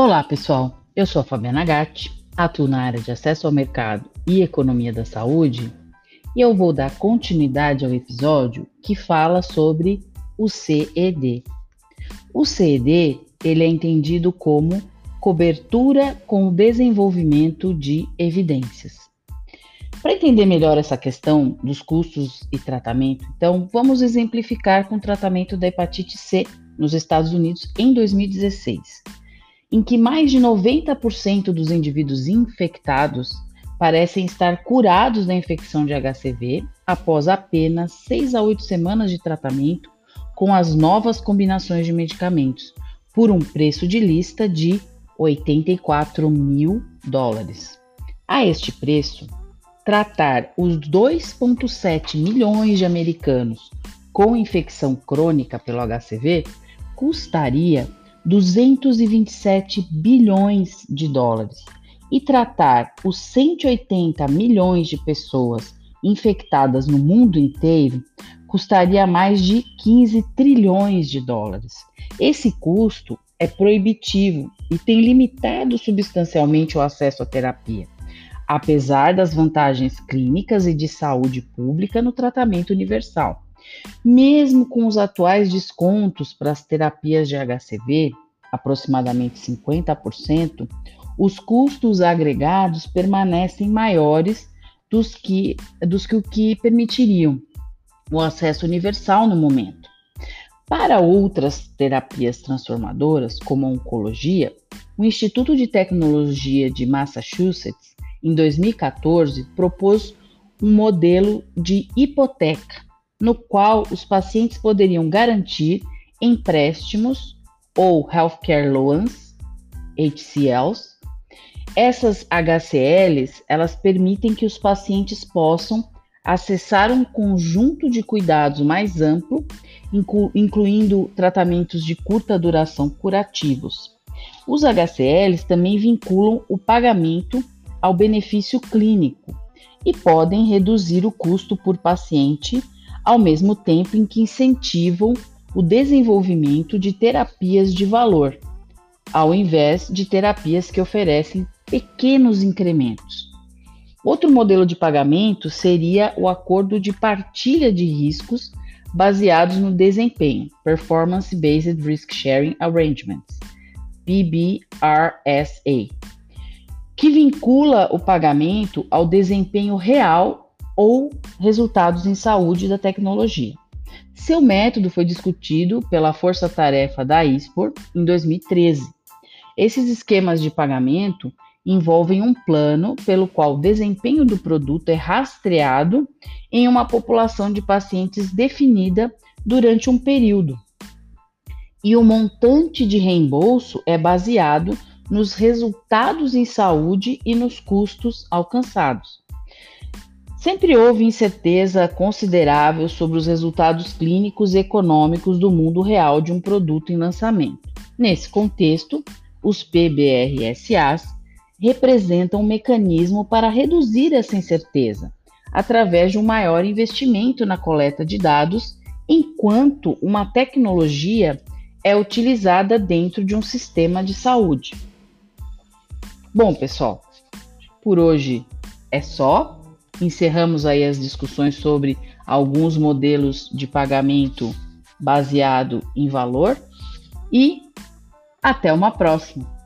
Olá, pessoal. Eu sou a Fabiana Gatti, atuo na área de acesso ao mercado e economia da saúde, e eu vou dar continuidade ao episódio que fala sobre o CED. O CED, ele é entendido como cobertura com o desenvolvimento de evidências. Para entender melhor essa questão dos custos e tratamento, então vamos exemplificar com o tratamento da hepatite C nos Estados Unidos em 2016, em que mais de 90% dos indivíduos infectados parecem estar curados da infecção de HCV após apenas 6 a 8 semanas de tratamento com as novas combinações de medicamentos, por um preço de lista de 84 mil dólares. A este preço, tratar os 2,7 milhões de americanos com infecção crônica pelo HCV custaria 227 bilhões de dólares e tratar os 180 milhões de pessoas infectadas no mundo inteiro custaria mais de 15 trilhões de dólares. Esse custo é proibitivo e tem limitado substancialmente o acesso à terapia apesar das vantagens clínicas e de saúde pública no tratamento universal. Mesmo com os atuais descontos para as terapias de HCV, aproximadamente 50%, os custos agregados permanecem maiores dos que, dos que o que permitiriam o acesso universal no momento. Para outras terapias transformadoras, como a oncologia, o Instituto de Tecnologia de Massachusetts em 2014, propôs um modelo de hipoteca, no qual os pacientes poderiam garantir empréstimos ou healthcare loans, HCLs. Essas HCLs, elas permitem que os pacientes possam acessar um conjunto de cuidados mais amplo, inclu incluindo tratamentos de curta duração curativos. Os HCLs também vinculam o pagamento ao benefício clínico e podem reduzir o custo por paciente, ao mesmo tempo em que incentivam o desenvolvimento de terapias de valor, ao invés de terapias que oferecem pequenos incrementos. Outro modelo de pagamento seria o acordo de partilha de riscos baseados no desempenho, Performance Based Risk Sharing Arrangements, PBRSA que vincula o pagamento ao desempenho real ou resultados em saúde da tecnologia. Seu método foi discutido pela Força Tarefa da ISPOR em 2013. Esses esquemas de pagamento envolvem um plano pelo qual o desempenho do produto é rastreado em uma população de pacientes definida durante um período. E o montante de reembolso é baseado nos resultados em saúde e nos custos alcançados. Sempre houve incerteza considerável sobre os resultados clínicos e econômicos do mundo real de um produto em lançamento. Nesse contexto, os PBRSAs representam um mecanismo para reduzir essa incerteza, através de um maior investimento na coleta de dados, enquanto uma tecnologia é utilizada dentro de um sistema de saúde. Bom, pessoal, por hoje é só. Encerramos aí as discussões sobre alguns modelos de pagamento baseado em valor e até uma próxima.